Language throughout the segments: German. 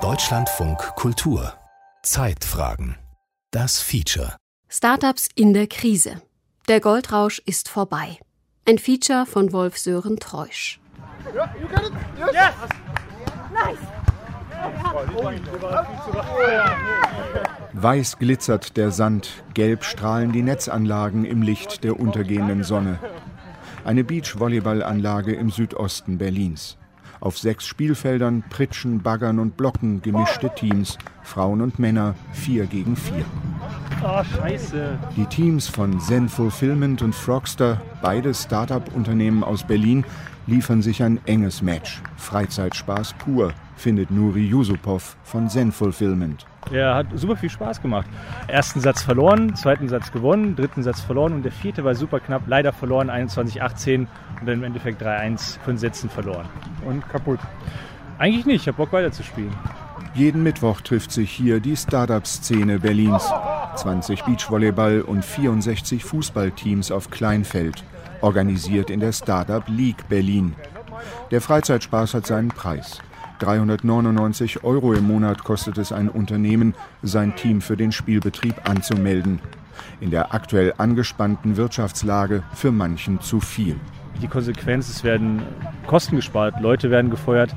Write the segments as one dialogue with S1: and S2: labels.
S1: Deutschlandfunk Kultur Zeitfragen Das Feature
S2: Startups in der Krise. Der Goldrausch ist vorbei. Ein Feature von Wolf Sören Treusch.
S3: Weiß glitzert der Sand, gelb strahlen die Netzanlagen im Licht der untergehenden Sonne. Eine Beachvolleyballanlage im Südosten Berlins. Auf sechs Spielfeldern pritschen, baggern und blocken gemischte Teams, Frauen und Männer, vier gegen vier.
S4: Oh, scheiße.
S3: Die Teams von Zen Fulfillment und Frogster, beide Start-up-Unternehmen aus Berlin, liefern sich ein enges Match. Freizeitspaß pur, findet Nuri Yusupov von Zen Fulfillment.
S4: Er hat super viel Spaß gemacht. Ersten Satz verloren, zweiten Satz gewonnen, dritten Satz verloren und der vierte war super knapp. Leider verloren, 21-18 und dann im Endeffekt 3-1 von Sätzen verloren.
S5: Und kaputt?
S4: Eigentlich nicht, ich habe Bock weiterzuspielen.
S3: Jeden Mittwoch trifft sich hier die Startup-Szene Berlins. 20 Beachvolleyball- und 64 Fußballteams auf Kleinfeld, organisiert in der Startup League Berlin. Der Freizeitspaß hat seinen Preis. 399 Euro im Monat kostet es ein Unternehmen, sein Team für den Spielbetrieb anzumelden. In der aktuell angespannten Wirtschaftslage für manchen zu viel.
S4: Die Konsequenz, es werden Kosten gespart, Leute werden gefeuert.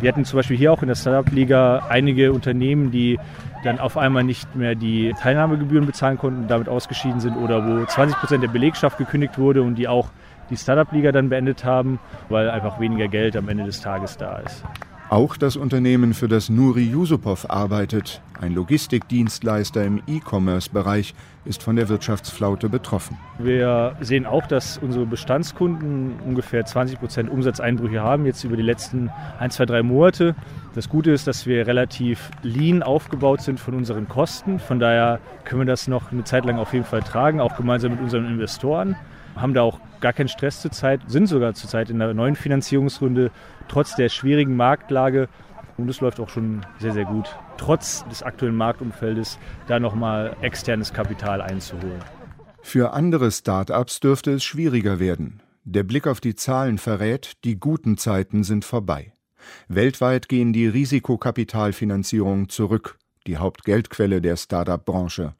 S4: Wir hatten zum Beispiel hier auch in der Startup-Liga einige Unternehmen, die dann auf einmal nicht mehr die Teilnahmegebühren bezahlen konnten und damit ausgeschieden sind oder wo 20 Prozent der Belegschaft gekündigt wurde und die auch die Startup-Liga dann beendet haben, weil einfach weniger Geld am Ende des Tages da ist.
S3: Auch das Unternehmen, für das Nuri Yusupov arbeitet, ein Logistikdienstleister im E-Commerce-Bereich, ist von der Wirtschaftsflaute betroffen.
S4: Wir sehen auch, dass unsere Bestandskunden ungefähr 20 Prozent Umsatzeinbrüche haben, jetzt über die letzten ein, zwei, drei Monate. Das Gute ist, dass wir relativ lean aufgebaut sind von unseren Kosten. Von daher können wir das noch eine Zeit lang auf jeden Fall tragen, auch gemeinsam mit unseren Investoren haben da auch gar keinen Stress zurzeit, sind sogar zurzeit in der neuen Finanzierungsrunde, trotz der schwierigen Marktlage. Und es läuft auch schon sehr, sehr gut, trotz des aktuellen Marktumfeldes da nochmal externes Kapital einzuholen.
S3: Für andere Start-ups dürfte es schwieriger werden. Der Blick auf die Zahlen verrät, die guten Zeiten sind vorbei. Weltweit gehen die Risikokapitalfinanzierungen zurück, die Hauptgeldquelle der Start-up-Branche.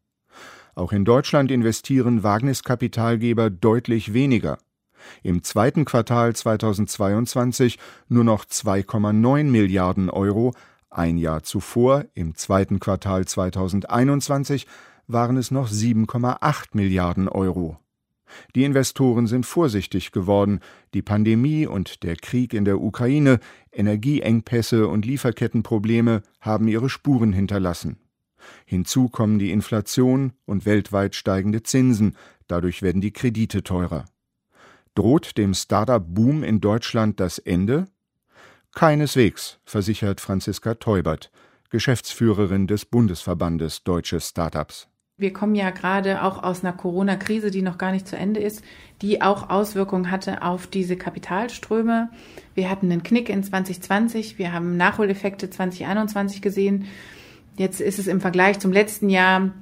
S3: Auch in Deutschland investieren Wagniskapitalgeber deutlich weniger. Im zweiten Quartal 2022 nur noch 2,9 Milliarden Euro, ein Jahr zuvor, im zweiten Quartal 2021, waren es noch 7,8 Milliarden Euro. Die Investoren sind vorsichtig geworden, die Pandemie und der Krieg in der Ukraine, Energieengpässe und Lieferkettenprobleme haben ihre Spuren hinterlassen. Hinzu kommen die Inflation und weltweit steigende Zinsen, dadurch werden die Kredite teurer. Droht dem Startup-Boom in Deutschland das Ende? Keineswegs, versichert Franziska Teubert, Geschäftsführerin des Bundesverbandes Deutsche Startups.
S6: Wir kommen ja gerade auch aus einer Corona-Krise, die noch gar nicht zu Ende ist, die auch Auswirkungen hatte auf diese Kapitalströme. Wir hatten einen Knick in 2020, wir haben Nachholeffekte 2021 gesehen. Jetzt ist es im Vergleich zum letzten Jahr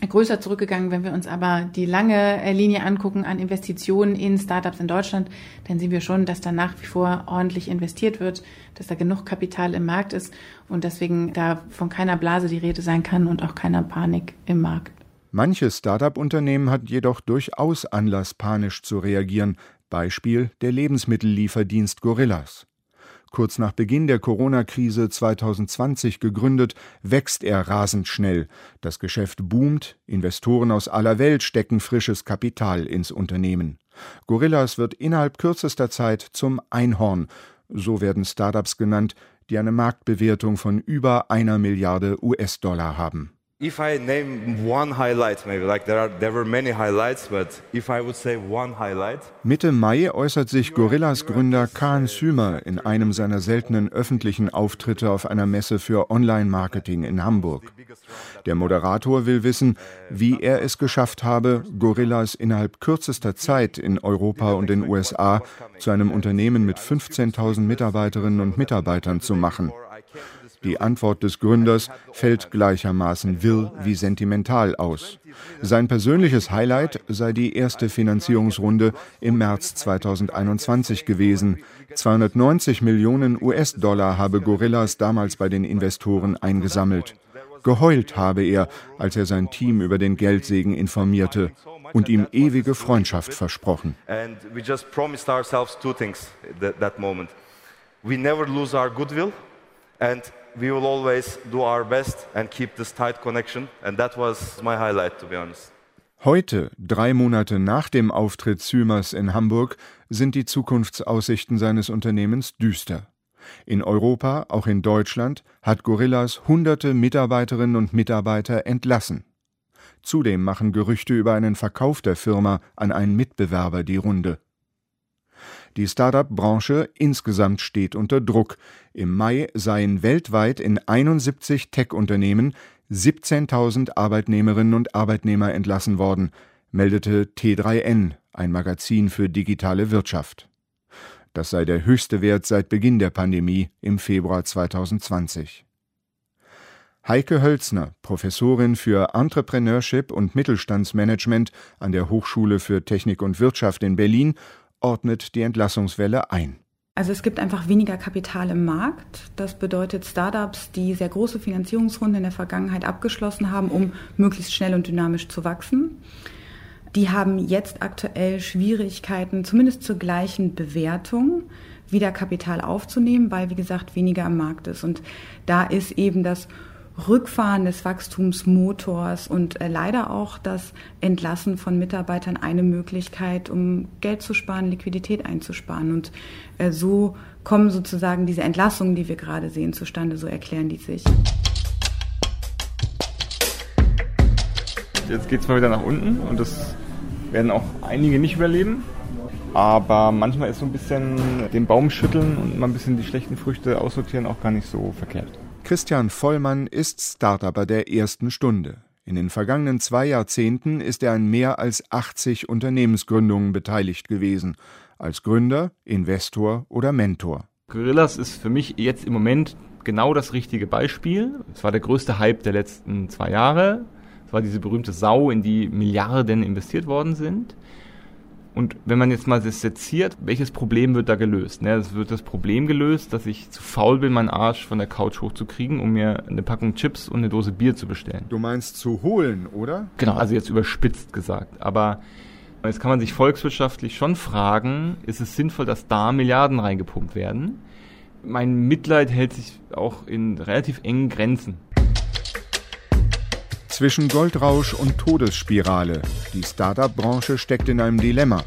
S6: größer zurückgegangen. Wenn wir uns aber die lange Linie angucken an Investitionen in Startups in Deutschland, dann sehen wir schon, dass da nach wie vor ordentlich investiert wird, dass da genug Kapital im Markt ist und deswegen da von keiner Blase die Rede sein kann und auch keiner Panik im Markt.
S3: Manche Startup-Unternehmen hat jedoch durchaus Anlass, panisch zu reagieren. Beispiel der Lebensmittellieferdienst Gorillas. Kurz nach Beginn der Corona-Krise 2020 gegründet, wächst er rasend schnell. Das Geschäft boomt, Investoren aus aller Welt stecken frisches Kapital ins Unternehmen. Gorillas wird innerhalb kürzester Zeit zum Einhorn, so werden Startups genannt, die eine Marktbewertung von über einer Milliarde US-Dollar haben.
S7: If I name one highlight, maybe like there are there were many highlights, but if I would say one highlight.
S3: Mitte Mai äußert sich Gorillas Gründer Khan Sümer in einem seiner seltenen öffentlichen Auftritte auf einer Messe für Online-Marketing in Hamburg. Der Moderator will wissen, wie er es geschafft habe, Gorillas innerhalb kürzester Zeit in Europa und den USA zu einem Unternehmen mit 15.000 Mitarbeiterinnen und Mitarbeitern zu machen. Die Antwort des Gründers fällt gleichermaßen wirr wie sentimental aus. Sein persönliches Highlight sei die erste Finanzierungsrunde im März 2021 gewesen. 290 Millionen US-Dollar habe Gorillas damals bei den Investoren eingesammelt. Geheult habe er, als er sein Team über den Geldsegen informierte und ihm ewige Freundschaft versprochen. We never lose our goodwill and we will always do our best and keep this tight connection and that was my highlight to be honest. Heute, drei Monate nach dem Auftritt Zümers in Hamburg, sind die Zukunftsaussichten seines Unternehmens düster. In Europa, auch in Deutschland, hat Gorillas hunderte Mitarbeiterinnen und Mitarbeiter entlassen. Zudem machen Gerüchte über einen Verkauf der Firma an einen Mitbewerber die Runde. Die Start-up-Branche insgesamt steht unter Druck. Im Mai seien weltweit in 71 Tech-Unternehmen 17.000 Arbeitnehmerinnen und Arbeitnehmer entlassen worden, meldete T3N, ein Magazin für digitale Wirtschaft. Das sei der höchste Wert seit Beginn der Pandemie im Februar 2020. Heike Hölzner, Professorin für Entrepreneurship und Mittelstandsmanagement an der Hochschule für Technik und Wirtschaft in Berlin, ordnet die Entlassungswelle ein.
S5: Also es gibt einfach weniger Kapital im Markt. Das bedeutet Startups, die sehr große Finanzierungsrunden in der Vergangenheit abgeschlossen haben, um möglichst schnell und dynamisch zu wachsen die haben jetzt aktuell Schwierigkeiten, zumindest zur gleichen Bewertung wieder Kapital aufzunehmen, weil, wie gesagt, weniger am Markt ist. Und da ist eben das Rückfahren des Wachstumsmotors und äh, leider auch das Entlassen von Mitarbeitern eine Möglichkeit, um Geld zu sparen, Liquidität einzusparen. Und äh, so kommen sozusagen diese Entlassungen, die wir gerade sehen, zustande, so erklären die sich.
S8: Jetzt geht es mal wieder nach unten und das werden auch einige nicht überleben. Aber manchmal ist so ein bisschen den Baum schütteln und mal ein bisschen die schlechten Früchte aussortieren auch gar nicht so verkehrt.
S3: Christian Vollmann ist Startupper der ersten Stunde. In den vergangenen zwei Jahrzehnten ist er an mehr als 80 Unternehmensgründungen beteiligt gewesen. Als Gründer, Investor oder Mentor.
S8: Gorillas ist für mich jetzt im Moment genau das richtige Beispiel. Es war der größte Hype der letzten zwei Jahre. Das war diese berühmte Sau, in die Milliarden investiert worden sind. Und wenn man jetzt mal das seziert, welches Problem wird da gelöst? Ne, es wird das Problem gelöst, dass ich zu faul bin, meinen Arsch von der Couch hochzukriegen, um mir eine Packung Chips und eine Dose Bier zu bestellen.
S3: Du meinst zu holen, oder?
S8: Genau, also jetzt überspitzt gesagt. Aber jetzt kann man sich volkswirtschaftlich schon fragen, ist es sinnvoll, dass da Milliarden reingepumpt werden? Mein Mitleid hält sich auch in relativ engen Grenzen.
S3: Zwischen Goldrausch und Todesspirale. Die Start-up-Branche steckt in einem Dilemma.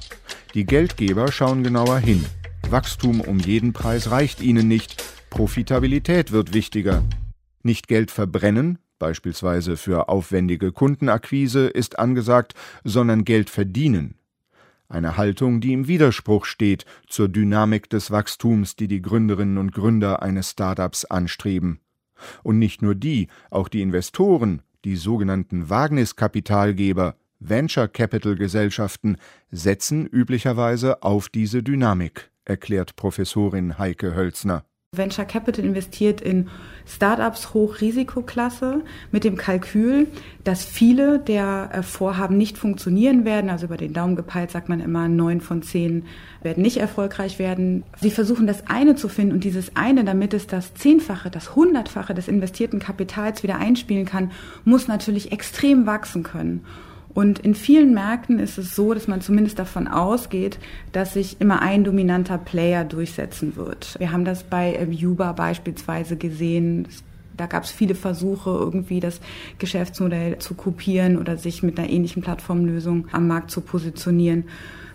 S3: Die Geldgeber schauen genauer hin. Wachstum um jeden Preis reicht ihnen nicht. Profitabilität wird wichtiger. Nicht Geld verbrennen, beispielsweise für aufwendige Kundenakquise, ist angesagt, sondern Geld verdienen. Eine Haltung, die im Widerspruch steht zur Dynamik des Wachstums, die die Gründerinnen und Gründer eines Startups anstreben. Und nicht nur die, auch die Investoren die sogenannten Wagniskapitalgeber, Venture Capital Gesellschaften, setzen üblicherweise auf diese Dynamik, erklärt Professorin Heike Hölzner.
S5: Venture Capital investiert in Startups Hochrisikoklasse mit dem Kalkül, dass viele der äh, Vorhaben nicht funktionieren werden. Also über den Daumen gepeilt sagt man immer, neun von zehn werden nicht erfolgreich werden. Sie versuchen das eine zu finden und dieses eine, damit es das Zehnfache, das Hundertfache des investierten Kapitals wieder einspielen kann, muss natürlich extrem wachsen können. Und in vielen Märkten ist es so, dass man zumindest davon ausgeht, dass sich immer ein dominanter Player durchsetzen wird. Wir haben das bei Uber beispielsweise gesehen. Da gab es viele Versuche, irgendwie das Geschäftsmodell zu kopieren oder sich mit einer ähnlichen Plattformlösung am Markt zu positionieren.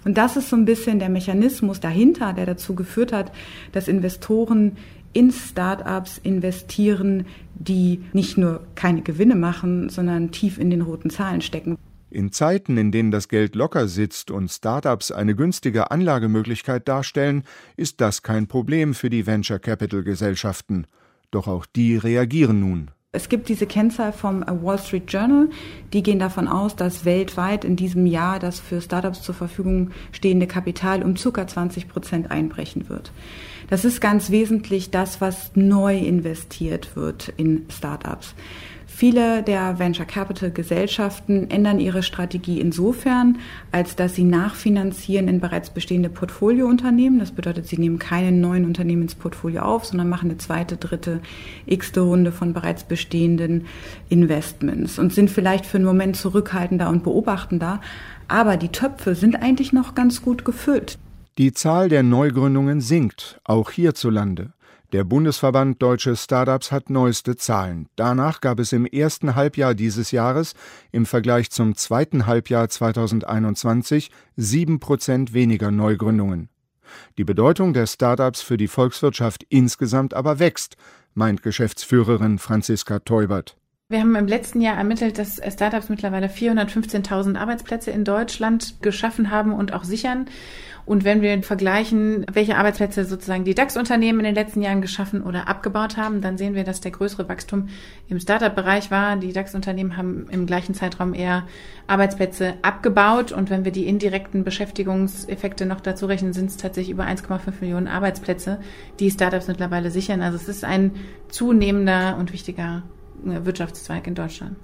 S5: Und das ist so ein bisschen der Mechanismus dahinter, der dazu geführt hat, dass Investoren in Startups investieren, die nicht nur keine Gewinne machen, sondern tief in den roten Zahlen stecken.
S3: In Zeiten, in denen das Geld locker sitzt und Startups eine günstige Anlagemöglichkeit darstellen, ist das kein Problem für die Venture Capital Gesellschaften. Doch auch die reagieren nun.
S5: Es gibt diese Kennzahl vom Wall Street Journal, die gehen davon aus, dass weltweit in diesem Jahr das für Startups zur Verfügung stehende Kapital um ca. 20 Prozent einbrechen wird. Das ist ganz wesentlich das, was neu investiert wird in Startups. Viele der Venture Capital Gesellschaften ändern ihre Strategie insofern, als dass sie nachfinanzieren in bereits bestehende Portfoliounternehmen. Das bedeutet, sie nehmen keine neuen Unternehmen ins Portfolio auf, sondern machen eine zweite, dritte, x-te Runde von bereits bestehenden Investments und sind vielleicht für einen Moment zurückhaltender und beobachtender. Aber die Töpfe sind eigentlich noch ganz gut gefüllt.
S3: Die Zahl der Neugründungen sinkt, auch hierzulande. Der Bundesverband Deutsche Startups hat neueste Zahlen. Danach gab es im ersten Halbjahr dieses Jahres im Vergleich zum zweiten Halbjahr 2021 sieben Prozent weniger Neugründungen. Die Bedeutung der Startups für die Volkswirtschaft insgesamt aber wächst, meint Geschäftsführerin Franziska Teubert.
S6: Wir haben im letzten Jahr ermittelt, dass Startups mittlerweile 415.000 Arbeitsplätze in Deutschland geschaffen haben und auch sichern. Und wenn wir vergleichen, welche Arbeitsplätze sozusagen die DAX-Unternehmen in den letzten Jahren geschaffen oder abgebaut haben, dann sehen wir, dass der größere Wachstum im Startup-Bereich war. Die DAX-Unternehmen haben im gleichen Zeitraum eher Arbeitsplätze abgebaut. Und wenn wir die indirekten Beschäftigungseffekte noch dazu rechnen, sind es tatsächlich über 1,5 Millionen Arbeitsplätze, die Startups mittlerweile sichern. Also es ist ein zunehmender und wichtiger Wirtschaftszweig in Deutschland.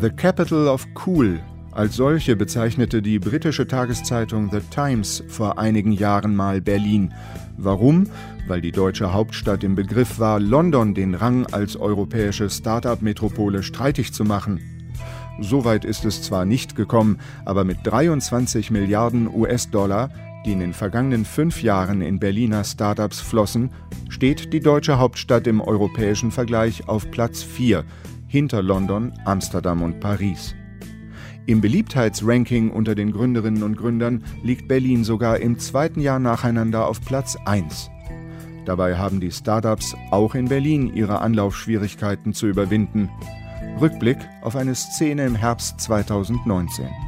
S3: The Capital of Cool. Als solche bezeichnete die britische Tageszeitung The Times vor einigen Jahren mal Berlin. Warum? Weil die deutsche Hauptstadt im Begriff war, London den Rang als europäische Start-up-Metropole streitig zu machen. Soweit ist es zwar nicht gekommen, aber mit 23 Milliarden US-Dollar, die in den vergangenen fünf Jahren in Berliner Startups flossen, steht die deutsche Hauptstadt im europäischen Vergleich auf Platz 4 hinter London, Amsterdam und Paris. Im Beliebtheitsranking unter den Gründerinnen und Gründern liegt Berlin sogar im zweiten Jahr nacheinander auf Platz 1. Dabei haben die Startups auch in Berlin ihre Anlaufschwierigkeiten zu überwinden. Rückblick auf eine Szene im Herbst 2019.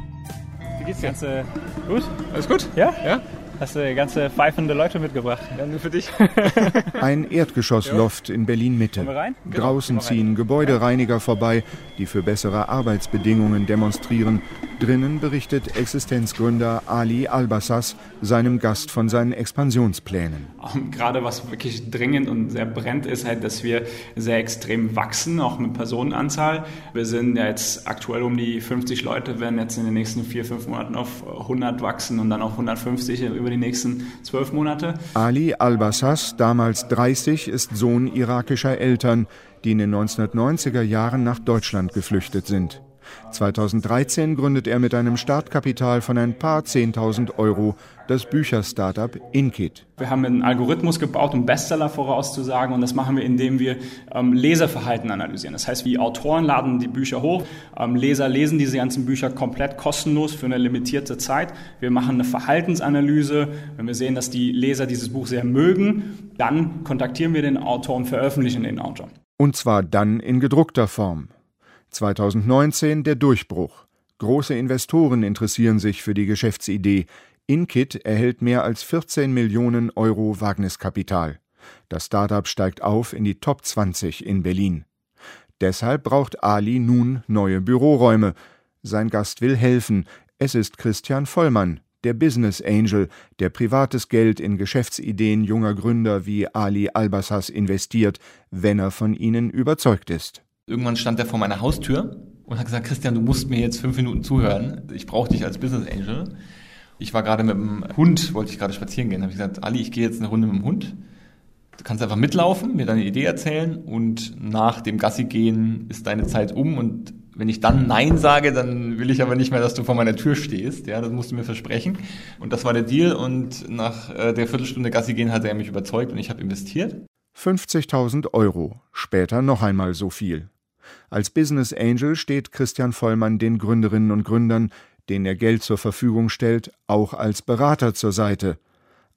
S9: Geht's dir? Ganze gut? Alles gut? Ja? Ja? Hast du ganze pfeifende Leute mitgebracht?
S3: Ja, nur für dich. Ein Erdgeschossloft in Berlin-Mitte. Draußen genau. ziehen Gebäudereiniger vorbei, die für bessere Arbeitsbedingungen demonstrieren. Drinnen berichtet Existenzgründer Ali Albassas seinem Gast von seinen Expansionsplänen.
S10: Gerade was wirklich dringend und sehr brennt, ist halt, dass wir sehr extrem wachsen, auch mit Personenanzahl. Wir sind ja jetzt aktuell um die 50 Leute, werden jetzt in den nächsten vier, fünf Monaten auf 100 wachsen und dann auf 150 über die nächsten zwölf Monate.
S3: Ali Albassas, damals 30, ist Sohn irakischer Eltern, die in den 1990er Jahren nach Deutschland geflüchtet sind. 2013 gründet er mit einem Startkapital von ein paar 10.000 Euro das Bücher-Startup Inkit.
S10: Wir haben einen Algorithmus gebaut, um Bestseller vorauszusagen und das machen wir, indem wir ähm, Leserverhalten analysieren. Das heißt, wie Autoren laden die Bücher hoch, ähm, Leser lesen diese ganzen Bücher komplett kostenlos für eine limitierte Zeit. Wir machen eine Verhaltensanalyse. Wenn wir sehen, dass die Leser dieses Buch sehr mögen, dann kontaktieren wir den Autor und veröffentlichen den Autor.
S3: Und zwar dann in gedruckter Form. 2019 der Durchbruch. Große Investoren interessieren sich für die Geschäftsidee. Inkit erhält mehr als 14 Millionen Euro Wagniskapital. Das Startup steigt auf in die Top 20 in Berlin. Deshalb braucht Ali nun neue Büroräume. Sein Gast will helfen. Es ist Christian Vollmann, der Business Angel, der privates Geld in Geschäftsideen junger Gründer wie Ali Albassas investiert, wenn er von ihnen überzeugt ist.
S8: Irgendwann stand er vor meiner Haustür und hat gesagt, Christian, du musst mir jetzt fünf Minuten zuhören. Ich brauche dich als Business Angel. Ich war gerade mit dem Hund, wollte ich gerade spazieren gehen. habe ich gesagt, Ali, ich gehe jetzt eine Runde mit dem Hund. Du kannst einfach mitlaufen, mir deine Idee erzählen und nach dem Gassi gehen ist deine Zeit um und wenn ich dann Nein sage, dann will ich aber nicht mehr, dass du vor meiner Tür stehst. Ja, das musst du mir versprechen. Und das war der Deal. Und nach äh, der Viertelstunde Gassi gehen hat er mich überzeugt und ich habe investiert.
S3: 50.000 Euro. Später noch einmal so viel. Als Business Angel steht Christian Vollmann den Gründerinnen und Gründern, denen er Geld zur Verfügung stellt, auch als Berater zur Seite.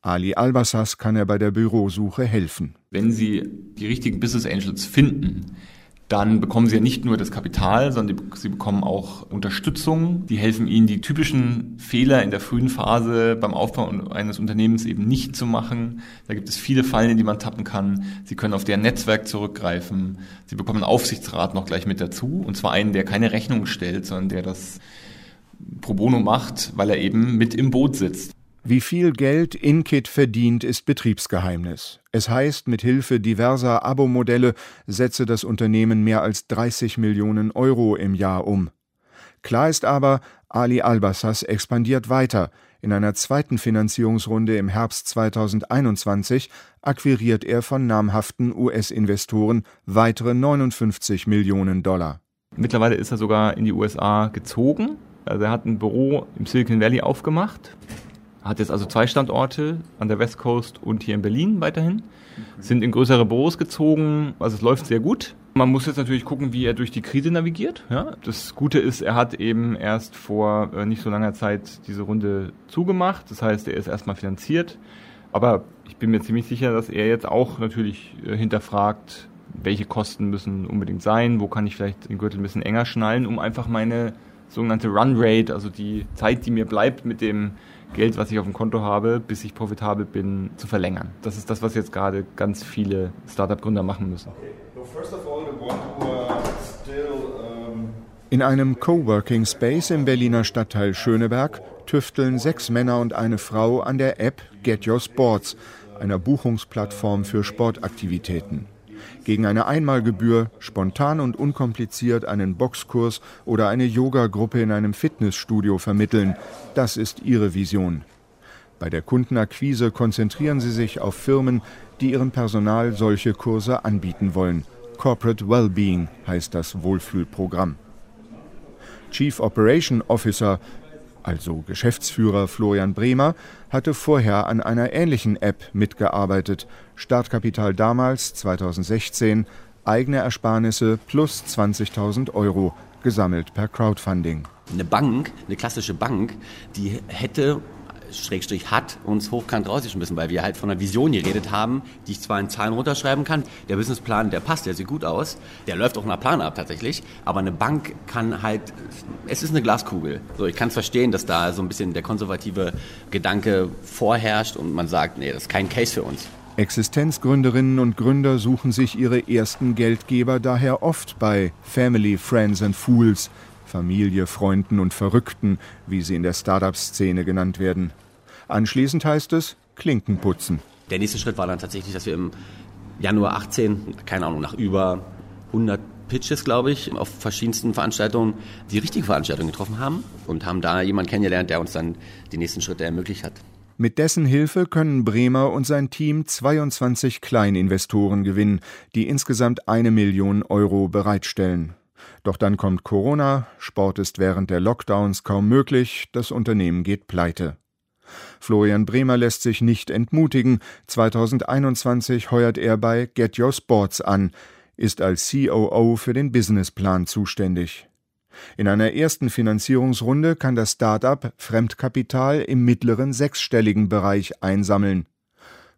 S3: Ali Albassas kann er bei der Bürosuche helfen.
S8: Wenn Sie die richtigen Business Angels finden, dann bekommen sie ja nicht nur das Kapital, sondern sie bekommen auch Unterstützung. Die helfen ihnen, die typischen Fehler in der frühen Phase beim Aufbau eines Unternehmens eben nicht zu machen. Da gibt es viele Fallen, in die man tappen kann. Sie können auf deren Netzwerk zurückgreifen. Sie bekommen einen Aufsichtsrat noch gleich mit dazu. Und zwar einen, der keine Rechnung stellt, sondern der das pro bono macht, weil er eben mit im Boot sitzt.
S3: Wie viel Geld Inkit verdient, ist Betriebsgeheimnis. Es heißt, mit Hilfe diverser Abo-Modelle setze das Unternehmen mehr als 30 Millionen Euro im Jahr um. Klar ist aber, Ali Albassas expandiert weiter. In einer zweiten Finanzierungsrunde im Herbst 2021 akquiriert er von namhaften US-Investoren weitere 59 Millionen Dollar.
S8: Mittlerweile ist er sogar in die USA gezogen. Also er hat ein Büro im Silicon Valley aufgemacht hat jetzt also zwei Standorte an der West Coast und hier in Berlin weiterhin. Sind in größere Büros gezogen, also es läuft sehr gut. Man muss jetzt natürlich gucken, wie er durch die Krise navigiert. Ja, das Gute ist, er hat eben erst vor äh, nicht so langer Zeit diese Runde zugemacht. Das heißt, er ist erstmal finanziert. Aber ich bin mir ziemlich sicher, dass er jetzt auch natürlich äh, hinterfragt, welche Kosten müssen unbedingt sein, wo kann ich vielleicht den Gürtel ein bisschen enger schnallen, um einfach meine sogenannte Run Rate, also die Zeit, die mir bleibt mit dem Geld, was ich auf dem Konto habe, bis ich profitabel bin, zu verlängern. Das ist das, was jetzt gerade ganz viele Startup-Gründer machen müssen.
S3: In einem Coworking Space im Berliner Stadtteil Schöneberg tüfteln sechs Männer und eine Frau an der App Get Your Sports, einer Buchungsplattform für Sportaktivitäten gegen eine Einmalgebühr spontan und unkompliziert einen Boxkurs oder eine Yogagruppe in einem Fitnessstudio vermitteln. Das ist ihre Vision. Bei der Kundenakquise konzentrieren sie sich auf Firmen, die ihrem Personal solche Kurse anbieten wollen. Corporate Wellbeing heißt das Wohlfühlprogramm. Chief Operation Officer also Geschäftsführer Florian Bremer, hatte vorher an einer ähnlichen App mitgearbeitet. Startkapital damals, 2016, eigene Ersparnisse plus 20.000 Euro, gesammelt per Crowdfunding.
S11: Eine Bank, eine klassische Bank, die hätte Schrägstrich hat uns hochkant rausgeschmissen, weil wir halt von einer Vision geredet haben, die ich zwar in Zahlen runterschreiben kann. Der Businessplan, der passt, der sieht gut aus. Der läuft auch nach Plan ab tatsächlich. Aber eine Bank kann halt, es ist eine Glaskugel. So, ich kann es verstehen, dass da so ein bisschen der konservative Gedanke vorherrscht und man sagt, nee, das ist kein Case für uns.
S3: Existenzgründerinnen und Gründer suchen sich ihre ersten Geldgeber daher oft bei Family, Friends and Fools, Familie, Freunden und Verrückten, wie sie in der Startup-Szene genannt werden. Anschließend heißt es Klinken putzen.
S11: Der nächste Schritt war dann tatsächlich, dass wir im Januar 18, keine Ahnung, nach über 100 Pitches, glaube ich, auf verschiedensten Veranstaltungen die richtige Veranstaltung getroffen haben und haben da jemanden kennengelernt, der uns dann die nächsten Schritte ermöglicht hat.
S3: Mit dessen Hilfe können Bremer und sein Team 22 Kleininvestoren gewinnen, die insgesamt eine Million Euro bereitstellen. Doch dann kommt Corona, Sport ist während der Lockdowns kaum möglich, das Unternehmen geht pleite. Florian Bremer lässt sich nicht entmutigen. 2021 heuert er bei Get Your Sports an, ist als COO für den Businessplan zuständig. In einer ersten Finanzierungsrunde kann das Start-up Fremdkapital im mittleren sechsstelligen Bereich einsammeln.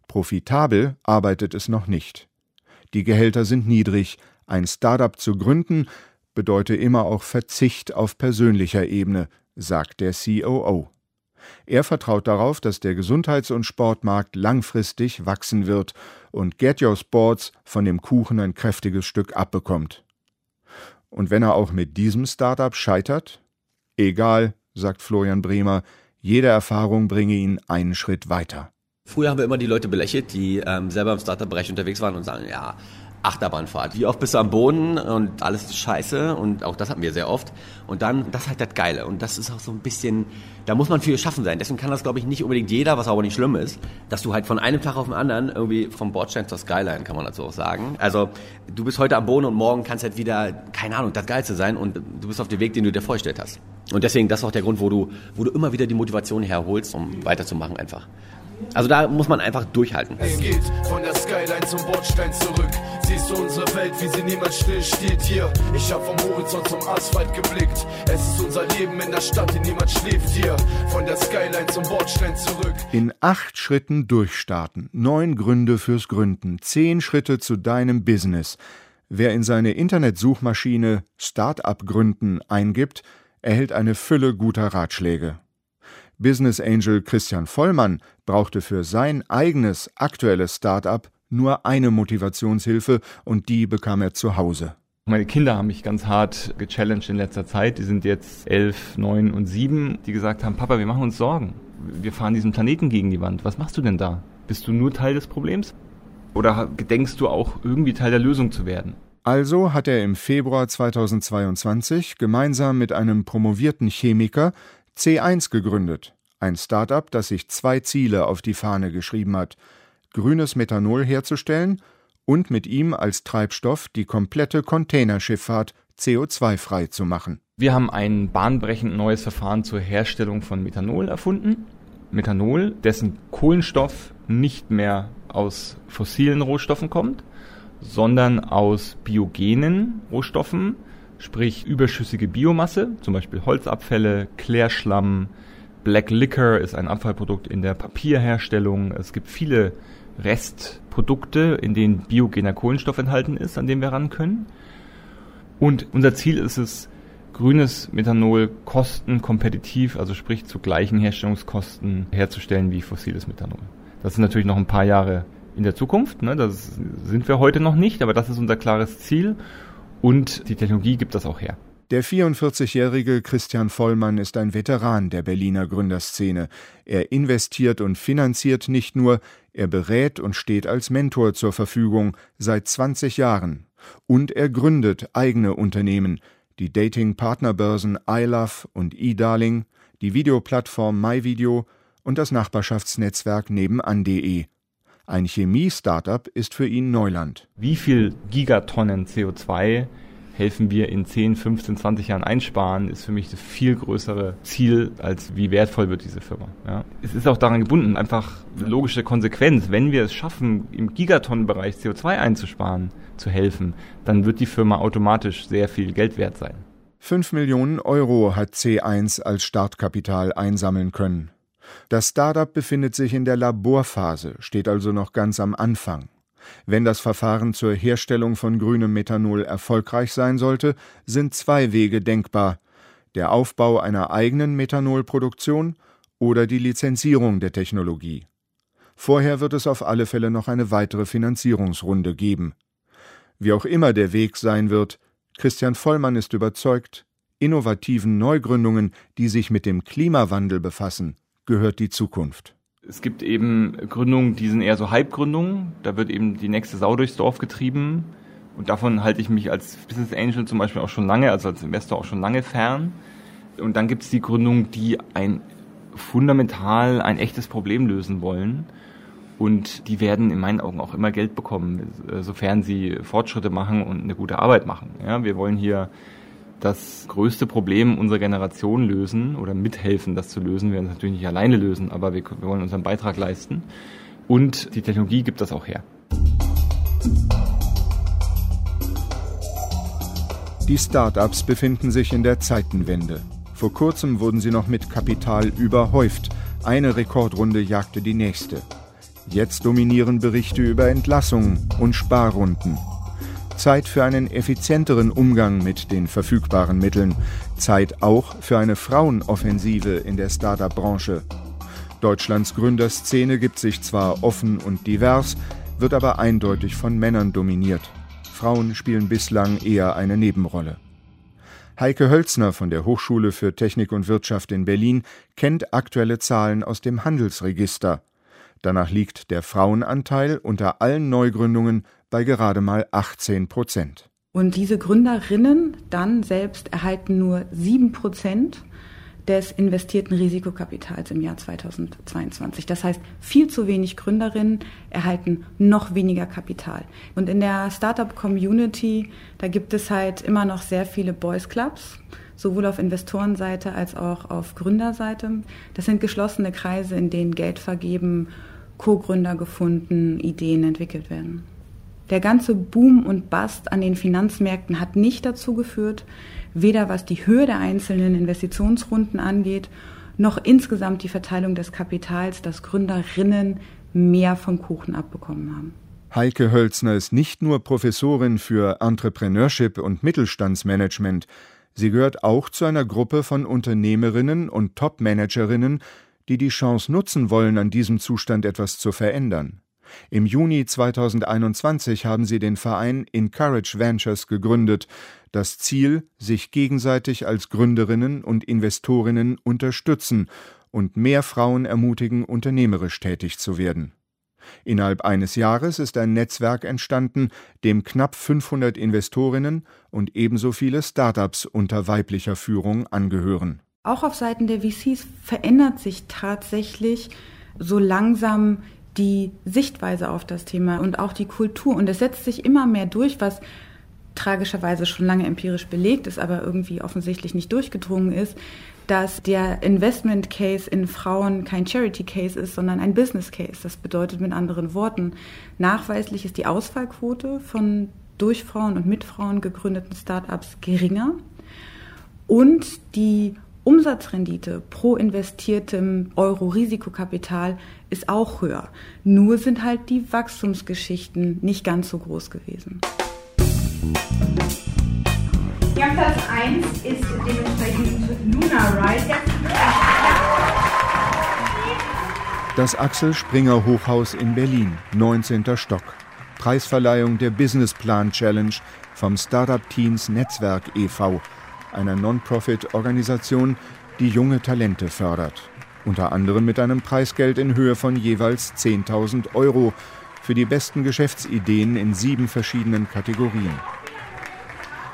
S3: Profitabel arbeitet es noch nicht. Die Gehälter sind niedrig. Ein Start-up zu gründen bedeute immer auch Verzicht auf persönlicher Ebene, sagt der COO. Er vertraut darauf, dass der Gesundheits- und Sportmarkt langfristig wachsen wird und Get Your Sports von dem Kuchen ein kräftiges Stück abbekommt. Und wenn er auch mit diesem Startup scheitert? Egal, sagt Florian Bremer, jede Erfahrung bringe ihn einen Schritt weiter.
S11: Früher haben wir immer die Leute belächelt, die ähm, selber im Startup-Bereich unterwegs waren und sagen, ja, Achterbahnfahrt. Wie oft bist du am Boden und alles scheiße und auch das hatten wir sehr oft. Und dann, das ist halt das Geile und das ist auch so ein bisschen, da muss man viel geschaffen sein. Deswegen kann das, glaube ich, nicht unbedingt jeder, was aber nicht schlimm ist, dass du halt von einem Tag auf den anderen irgendwie vom Bordstein zur Skyline, kann man dazu auch sagen. Also du bist heute am Boden und morgen kannst halt wieder, keine Ahnung, das Geilste sein und du bist auf dem Weg, den du dir vorgestellt hast. Und deswegen, das ist auch der Grund, wo du, wo du immer wieder die Motivation herholst, um weiterzumachen einfach. Also da muss man einfach durchhalten. Es geht von der Skyline zum Bordstein zurück. Siehst du unsere Welt, wie sie niemals still steht hier. Ich hab vom Horizont zum Asphalt geblickt. Es ist unser Leben in der Stadt, in niemand schläft hier. Von der Skyline zum Bordstein zurück.
S3: In acht Schritten durchstarten. Neun Gründe fürs Gründen. Zehn Schritte zu deinem Business. Wer in seine Internetsuchmaschine Start-up gründen eingibt, erhält eine Fülle guter Ratschläge. Business Angel Christian Vollmann brauchte für sein eigenes aktuelles Start-up nur eine Motivationshilfe und die bekam er zu Hause.
S8: Meine Kinder haben mich ganz hart gechallenged in letzter Zeit. Die sind jetzt elf, neun und sieben, die gesagt haben, Papa, wir machen uns Sorgen. Wir fahren diesen Planeten gegen die Wand. Was machst du denn da? Bist du nur Teil des Problems? Oder gedenkst du auch irgendwie Teil der Lösung zu werden?
S3: Also hat er im Februar 2022 gemeinsam mit einem promovierten Chemiker C1 gegründet, ein Start-up, das sich zwei Ziele auf die Fahne geschrieben hat: grünes Methanol herzustellen und mit ihm als Treibstoff die komplette Containerschifffahrt CO2-frei zu machen.
S8: Wir haben ein bahnbrechend neues Verfahren zur Herstellung von Methanol erfunden. Methanol, dessen Kohlenstoff nicht mehr aus fossilen Rohstoffen kommt, sondern aus biogenen Rohstoffen, sprich überschüssige Biomasse, zum Beispiel Holzabfälle, Klärschlamm, Black Liquor ist ein Abfallprodukt in der Papierherstellung. Es gibt viele Restprodukte, in denen biogener Kohlenstoff enthalten ist, an dem wir ran können. Und unser Ziel ist es, grünes Methanol kostenkompetitiv, also sprich zu gleichen Herstellungskosten herzustellen wie fossiles Methanol. Das sind natürlich noch ein paar Jahre in der Zukunft, ne? das sind wir heute noch nicht, aber das ist unser klares Ziel und die Technologie gibt das auch her.
S3: Der 44-jährige Christian Vollmann ist ein Veteran der Berliner Gründerszene. Er investiert und finanziert nicht nur, er berät und steht als Mentor zur Verfügung seit 20 Jahren. Und er gründet eigene Unternehmen, die Dating-Partnerbörsen iLove und eDarling, die Videoplattform MyVideo und das Nachbarschaftsnetzwerk nebenan.de. Ein Chemie-Startup ist für ihn Neuland.
S8: Wie viel Gigatonnen CO2 helfen wir in 10, 15, 20 Jahren einsparen, ist für mich das viel größere Ziel, als wie wertvoll wird diese Firma. Ja. Es ist auch daran gebunden, einfach logische Konsequenz. Wenn wir es schaffen, im Gigatonnenbereich CO2 einzusparen, zu helfen, dann wird die Firma automatisch sehr viel Geld wert sein.
S3: 5 Millionen Euro hat C1 als Startkapital einsammeln können. Das Startup befindet sich in der Laborphase, steht also noch ganz am Anfang. Wenn das Verfahren zur Herstellung von grünem Methanol erfolgreich sein sollte, sind zwei Wege denkbar: der Aufbau einer eigenen Methanolproduktion oder die Lizenzierung der Technologie. Vorher wird es auf alle Fälle noch eine weitere Finanzierungsrunde geben. Wie auch immer der Weg sein wird, Christian Vollmann ist überzeugt, innovativen Neugründungen, die sich mit dem Klimawandel befassen, gehört die Zukunft.
S8: Es gibt eben Gründungen, die sind eher so Hype-Gründungen. Da wird eben die nächste Sau durchs Dorf getrieben. Und davon halte ich mich als Business Angel zum Beispiel auch schon lange, also als Investor auch schon lange fern. Und dann gibt es die Gründungen, die ein fundamental ein echtes Problem lösen wollen. Und die werden in meinen Augen auch immer Geld bekommen, sofern sie Fortschritte machen und eine gute Arbeit machen. Ja, wir wollen hier das größte Problem unserer Generation lösen oder mithelfen, das zu lösen. Wir werden es natürlich nicht alleine lösen, aber wir, wir wollen unseren Beitrag leisten. Und die Technologie gibt das auch her.
S3: Die Start-ups befinden sich in der Zeitenwende. Vor kurzem wurden sie noch mit Kapital überhäuft. Eine Rekordrunde jagte die nächste. Jetzt dominieren Berichte über Entlassungen und Sparrunden. Zeit für einen effizienteren Umgang mit den verfügbaren Mitteln, Zeit auch für eine Frauenoffensive in der Startup-Branche. Deutschlands Gründerszene gibt sich zwar offen und divers, wird aber eindeutig von Männern dominiert. Frauen spielen bislang eher eine Nebenrolle. Heike Hölzner von der Hochschule für Technik und Wirtschaft in Berlin kennt aktuelle Zahlen aus dem Handelsregister. Danach liegt der Frauenanteil unter allen Neugründungen bei gerade mal 18 Prozent.
S5: Und diese Gründerinnen dann selbst erhalten nur 7 Prozent des investierten Risikokapitals im Jahr 2022. Das heißt, viel zu wenig Gründerinnen erhalten noch weniger Kapital. Und in der Startup-Community, da gibt es halt immer noch sehr viele Boys Clubs, sowohl auf Investorenseite als auch auf Gründerseite. Das sind geschlossene Kreise, in denen Geld vergeben, Co-Gründer gefunden, Ideen entwickelt werden. Der ganze Boom und Bust an den Finanzmärkten hat nicht dazu geführt, weder was die Höhe der einzelnen Investitionsrunden angeht, noch insgesamt die Verteilung des Kapitals, dass Gründerinnen mehr vom Kuchen abbekommen haben.
S3: Heike Hölzner ist nicht nur Professorin für Entrepreneurship und Mittelstandsmanagement, sie gehört auch zu einer Gruppe von Unternehmerinnen und Top-Managerinnen, die die Chance nutzen wollen, an diesem Zustand etwas zu verändern. Im Juni 2021 haben sie den Verein Encourage Ventures gegründet. Das Ziel, sich gegenseitig als Gründerinnen und Investorinnen unterstützen und mehr Frauen ermutigen, unternehmerisch tätig zu werden. Innerhalb eines Jahres ist ein Netzwerk entstanden, dem knapp 500 Investorinnen und ebenso viele Startups unter weiblicher Führung angehören.
S5: Auch auf Seiten der VCs verändert sich tatsächlich so langsam die Sichtweise auf das Thema und auch die Kultur. Und es setzt sich immer mehr durch, was tragischerweise schon lange empirisch belegt ist, aber irgendwie offensichtlich nicht durchgedrungen ist, dass der Investment Case in Frauen kein Charity Case ist, sondern ein Business Case. Das bedeutet mit anderen Worten, nachweislich ist die Ausfallquote von durch Frauen und mit Frauen gegründeten Startups geringer und die Umsatzrendite pro investiertem Euro Risikokapital ist auch höher. Nur sind halt die Wachstumsgeschichten nicht ganz so groß gewesen.
S12: Ja, Platz 1 ist dementsprechend Luna Ride.
S3: Das Axel Springer Hochhaus in Berlin, 19. Stock. Preisverleihung der Businessplan Challenge vom Startup Teens Netzwerk e.V., einer Non-Profit-Organisation, die junge Talente fördert. Unter anderem mit einem Preisgeld in Höhe von jeweils 10.000 Euro für die besten Geschäftsideen in sieben verschiedenen Kategorien.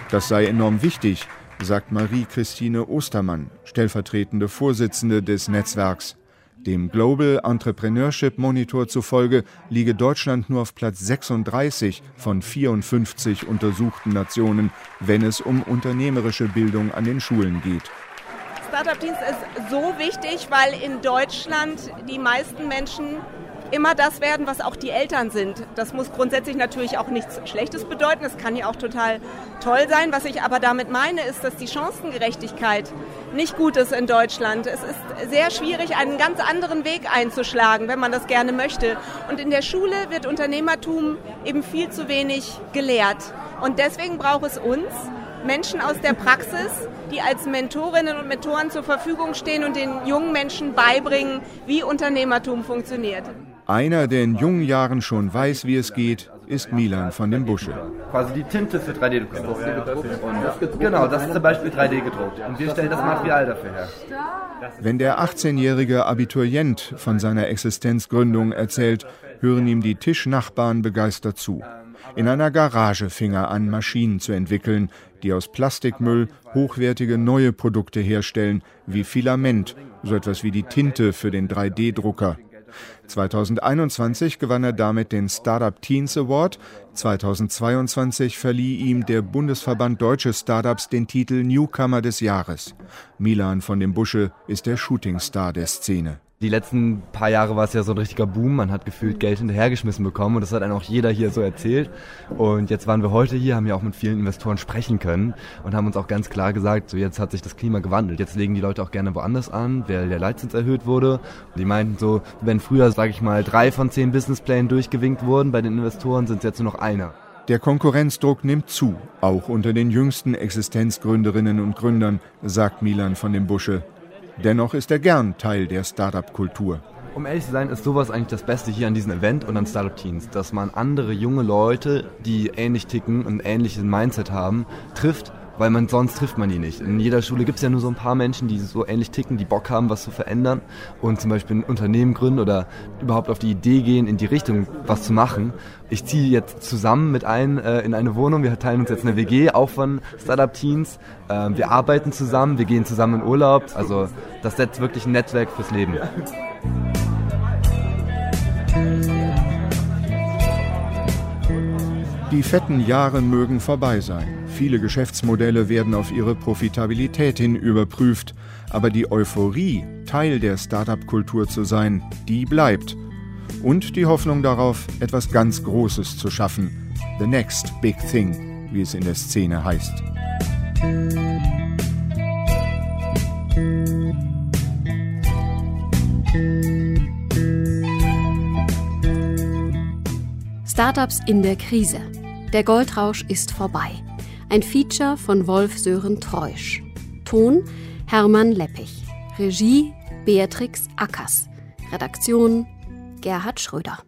S3: Das sei enorm wichtig, sagt Marie-Christine Ostermann, stellvertretende Vorsitzende des Netzwerks. Dem Global Entrepreneurship Monitor zufolge liege Deutschland nur auf Platz 36 von 54 untersuchten Nationen, wenn es um unternehmerische Bildung an den Schulen geht.
S13: Startup-Dienst ist so wichtig, weil in Deutschland die meisten Menschen immer das werden, was auch die Eltern sind. Das muss grundsätzlich natürlich auch nichts Schlechtes bedeuten. Es kann ja auch total toll sein. Was ich aber damit meine, ist, dass die Chancengerechtigkeit nicht gut ist in Deutschland. Es ist sehr schwierig, einen ganz anderen Weg einzuschlagen, wenn man das gerne möchte. Und in der Schule wird Unternehmertum eben viel zu wenig gelehrt. Und deswegen braucht es uns, Menschen aus der Praxis, die als Mentorinnen und Mentoren zur Verfügung stehen und den jungen Menschen beibringen, wie Unternehmertum funktioniert.
S3: Einer, der in jungen Jahren schon weiß, wie es geht, ist Milan von dem Busche.
S14: Quasi die Tinte für 3D-Druck. Genau, das ist zum Beispiel 3D gedruckt. Und wir stellen das Material dafür her.
S3: Wenn der 18-jährige Abiturient von seiner Existenzgründung erzählt, hören ihm die Tischnachbarn begeistert zu. In einer Garage fing er an, Maschinen zu entwickeln, die aus Plastikmüll hochwertige neue Produkte herstellen, wie Filament, so etwas wie die Tinte für den 3D-Drucker. 2021 gewann er damit den Startup Teens Award. 2022 verlieh ihm der Bundesverband Deutsche Startups den Titel Newcomer des Jahres. Milan von dem Busche ist der Shootingstar der Szene.
S15: Die letzten paar Jahre war es ja so ein richtiger Boom. Man hat gefühlt Geld hinterhergeschmissen bekommen und das hat einem auch jeder hier so erzählt. Und jetzt waren wir heute hier, haben ja auch mit vielen Investoren sprechen können und haben uns auch ganz klar gesagt, so jetzt hat sich das Klima gewandelt. Jetzt legen die Leute auch gerne woanders an, weil der Leitzins erhöht wurde. Und die meinten so, wenn früher, sage ich mal, drei von zehn Businessplänen durchgewinkt wurden bei den Investoren, sind es jetzt nur noch einer.
S3: Der Konkurrenzdruck nimmt zu, auch unter den jüngsten Existenzgründerinnen und Gründern, sagt Milan von dem Busche. Dennoch ist er gern Teil der Startup-Kultur.
S15: Um ehrlich zu sein, ist sowas eigentlich das Beste hier an diesem Event und an Startup Teens, dass man andere junge Leute, die ähnlich ticken und ähnliches Mindset haben, trifft weil man sonst trifft man die nicht. In jeder Schule gibt es ja nur so ein paar Menschen, die so ähnlich ticken, die Bock haben, was zu verändern und zum Beispiel ein Unternehmen gründen oder überhaupt auf die Idee gehen, in die Richtung was zu machen. Ich ziehe jetzt zusammen mit allen äh, in eine Wohnung, wir teilen uns jetzt eine WG, auch von Startup Teens. Äh, wir arbeiten zusammen, wir gehen zusammen in Urlaub. Also das setzt wirklich ein Netzwerk fürs Leben.
S3: Die fetten Jahre mögen vorbei sein. Viele Geschäftsmodelle werden auf ihre Profitabilität hin überprüft, aber die Euphorie, Teil der Startup-Kultur zu sein, die bleibt. Und die Hoffnung darauf, etwas ganz Großes zu schaffen. The next big thing, wie es in der Szene heißt.
S2: Startups in der Krise. Der Goldrausch ist vorbei. Ein Feature von Wolf Sören Treusch. Ton Hermann Leppich. Regie Beatrix Ackers. Redaktion Gerhard Schröder.